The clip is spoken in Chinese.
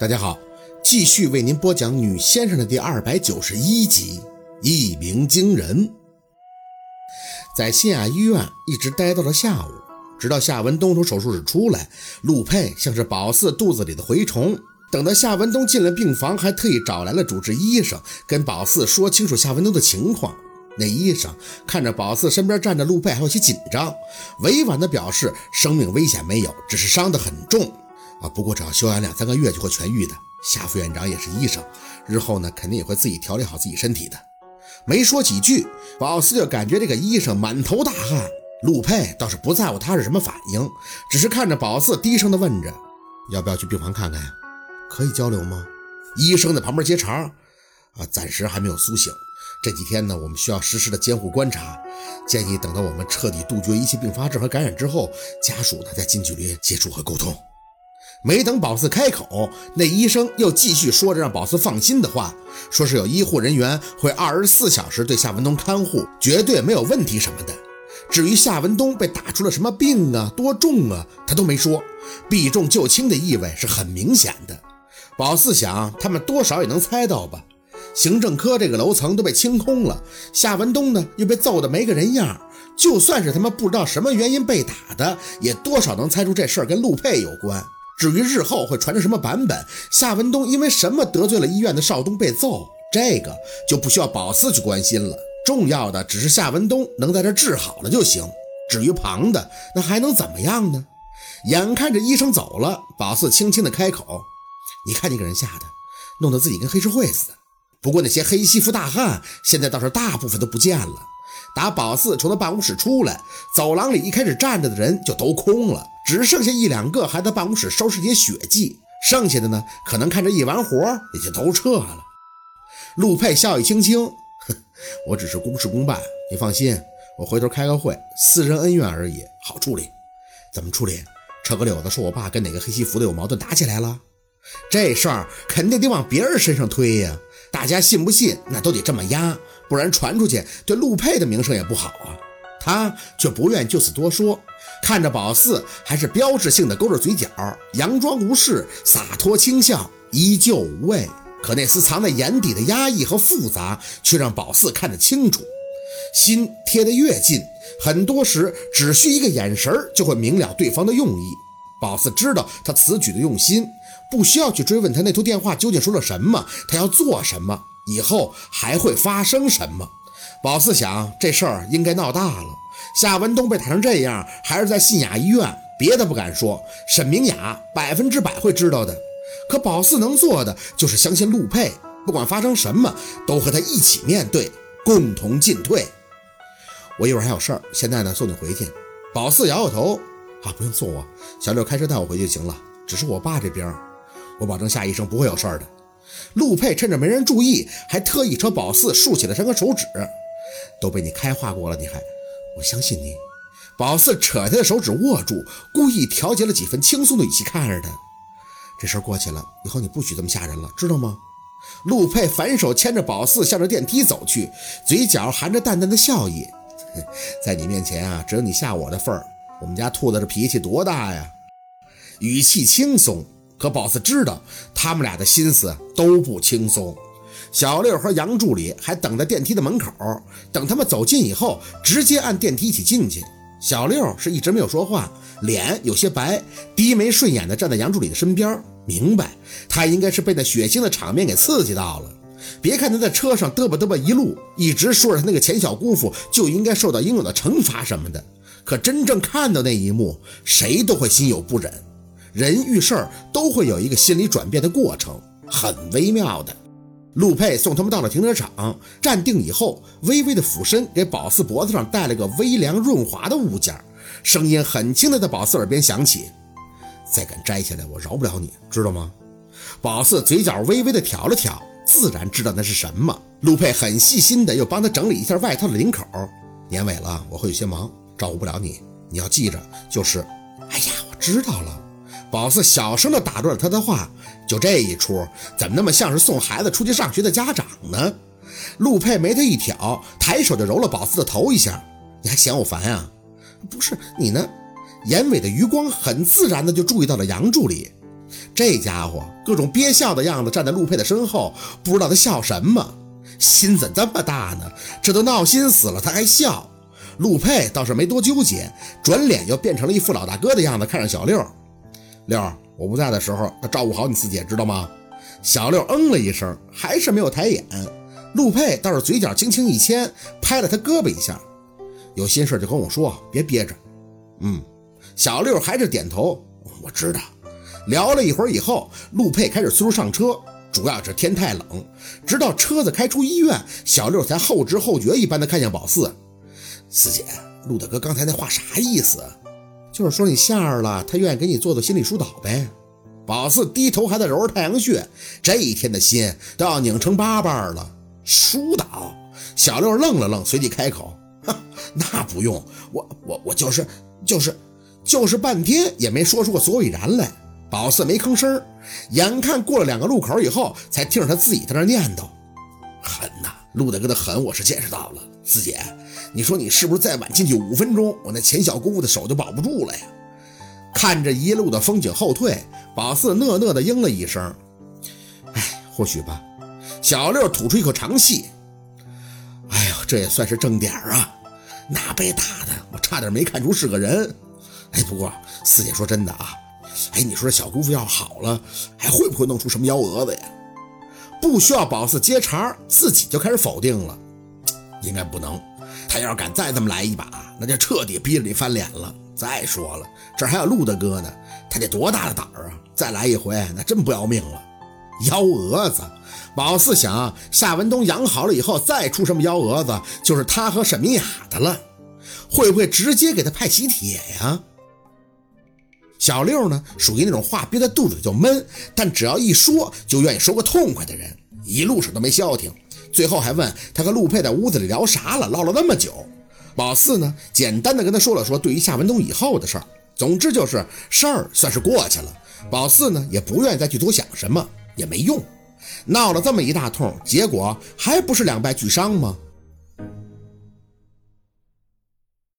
大家好，继续为您播讲《女先生》的第二百九十一集《一鸣惊人》。在新亚医院一直待到了下午，直到夏文东从手术室出来，陆佩像是宝四肚子里的蛔虫。等到夏文东进了病房，还特意找来了主治医生，跟宝四说清楚夏文东的情况。那医生看着宝四身边站着陆佩，还有些紧张，委婉的表示生命危险没有，只是伤得很重。啊，不过只要休养两三个月就会痊愈的。夏副院长也是医生，日后呢肯定也会自己调理好自己身体的。没说几句，宝四就感觉这个医生满头大汗。陆佩倒是不在乎他是什么反应，只是看着宝四低声的问着：“要不要去病房看看呀？可以交流吗？”医生在旁边接茬：“啊，暂时还没有苏醒。这几天呢，我们需要实时的监护观察。建议等到我们彻底杜绝一切并发症和感染之后，家属呢再近距离接触和沟通。”没等宝四开口，那医生又继续说着让宝四放心的话，说是有医护人员会二十四小时对夏文东看护，绝对没有问题什么的。至于夏文东被打出了什么病啊，多重啊，他都没说。避重就轻的意味是很明显的。宝四想，他们多少也能猜到吧。行政科这个楼层都被清空了，夏文东呢又被揍得没个人样，就算是他们不知道什么原因被打的，也多少能猜出这事儿跟陆佩有关。至于日后会传成什么版本，夏文东因为什么得罪了医院的少东被揍，这个就不需要宝四去关心了。重要的只是夏文东能在这治好了就行。至于旁的，那还能怎么样呢？眼看着医生走了，宝四轻轻的开口：“你看你给人吓的，弄得自己跟黑社会似的。不过那些黑西服大汉，现在倒是大部分都不见了。”打宝四从他办公室出来，走廊里一开始站着的人就都空了，只剩下一两个还在办公室收拾些血迹，剩下的呢，可能看着一完活也就都撤了。陆佩笑意轻轻，哼，我只是公事公办，你放心，我回头开个会，私人恩怨而已，好处理。怎么处理？扯个柳子说我爸跟哪个黑西服的有矛盾打起来了，这事儿肯定得往别人身上推呀。大家信不信，那都得这么压，不然传出去对陆佩的名声也不好啊。他却不愿就此多说，看着宝四，还是标志性的勾着嘴角，佯装无事，洒脱轻笑，依旧无畏。可那丝藏在眼底的压抑和复杂，却让宝四看得清楚。心贴得越近，很多时只需一个眼神就会明了对方的用意。宝四知道他此举的用心。不需要去追问他那通电话究竟说了什么，他要做什么，以后还会发生什么。宝四想，这事儿应该闹大了。夏文东被打成这样，还是在信雅医院，别的不敢说，沈明雅百分之百会知道的。可宝四能做的就是相信陆佩，不管发生什么，都和他一起面对，共同进退。我一会儿还有事儿，现在呢送你回去。宝四摇摇头，啊，不用送我，小六开车带我回去就行了。只是我爸这边。我保证夏医生不会有事儿的。陆佩趁着没人注意，还特意朝宝四竖起了三个手指。都被你开化过了，你还？我相信你。宝四扯他的手指握住，故意调节了几分轻松的语气看着他。这事儿过去了，以后你不许这么吓人了，知道吗？陆佩反手牵着宝四向着电梯走去，嘴角含着淡淡的笑意。在你面前啊，只有你吓我的份儿。我们家兔子这脾气多大呀？语气轻松。可宝四知道，他们俩的心思都不轻松。小六和杨助理还等在电梯的门口，等他们走近以后，直接按电梯一起进去。小六是一直没有说话，脸有些白，低眉顺眼的站在杨助理的身边。明白，他应该是被那血腥的场面给刺激到了。别看他在车上嘚吧嘚吧一路，一直说着他那个钱小姑父就应该受到应有的惩罚什么的，可真正看到那一幕，谁都会心有不忍。人遇事儿都会有一个心理转变的过程，很微妙的。陆佩送他们到了停车场，站定以后，微微的俯身给宝四脖子上戴了个微凉润滑的物件，声音很轻的在宝四耳边响起：“再敢摘下来，我饶不了你，知道吗？”宝四嘴角微微的挑了挑，自然知道那是什么。陆佩很细心的又帮他整理一下外套的领口。年尾了，我会有些忙，照顾不了你。你要记着，就是……哎呀，我知道了。宝四小声地打断了他的话：“就这一出，怎么那么像是送孩子出去上学的家长呢？”陆佩眉头一挑，抬手就揉了宝四的头一下：“你还嫌我烦呀？不是你呢？”眼尾的余光很自然的就注意到了杨助理。这家伙各种憋笑的样子，站在陆佩的身后，不知道他笑什么，心怎这么大呢？这都闹心死了，他还笑。陆佩倒是没多纠结，转脸又变成了一副老大哥的样子，看着小六。六，我不在的时候，要照顾好你四姐，知道吗？小六嗯了一声，还是没有抬眼。陆佩倒是嘴角轻轻一牵，拍了他胳膊一下，有心事就跟我说，别憋着。嗯，小六还是点头，我知道。聊了一会儿以后，陆佩开始催促上车，主要是天太冷。直到车子开出医院，小六才后知后觉一般的看向宝四。四姐，陆大哥刚才那话啥意思？就是说你下儿了，他愿意给你做做心理疏导呗。宝四低头还在揉着太阳穴，这一天的心都要拧成八瓣了。疏导？小六愣了愣，随即开口：“哼，那不用，我我我就是就是就是半天也没说出个所以然来。”宝四没吭声，眼看过了两个路口以后，才听着他自己在那念叨：“狠呐，陆大哥的狠，我是见识到了。四姐。”你说你是不是再晚进去五分钟，我那钱小姑姑的手就保不住了呀？看着一路的风景后退，宝四讷讷的应了一声：“哎，或许吧。”小六吐出一口长气：“哎呦，这也算是正点啊！那被打的，我差点没看出是个人。哎，不过四姐说真的啊，哎，你说小姑父要好了，还会不会弄出什么幺蛾子呀？”不需要宝四接茬，自己就开始否定了：“应该不能。”他要是敢再这么来一把，那就彻底逼着你翻脸了。再说了，这还有陆大哥呢，他得多大的胆儿啊！再来一回，那真不要命了。幺蛾子，宝四想，夏文东养好了以后，再出什么幺蛾子，就是他和沈明雅的了。会不会直接给他派喜帖呀？小六呢，属于那种话憋在肚子里就闷，但只要一说，就愿意说个痛快的人，一路上都没消停。最后还问他和陆佩在屋子里聊啥了，唠了那么久。宝四呢，简单的跟他说了说对于夏文东以后的事儿，总之就是事儿算是过去了。宝四呢，也不愿意再去多想什么，也没用。闹了这么一大通，结果还不是两败俱伤吗？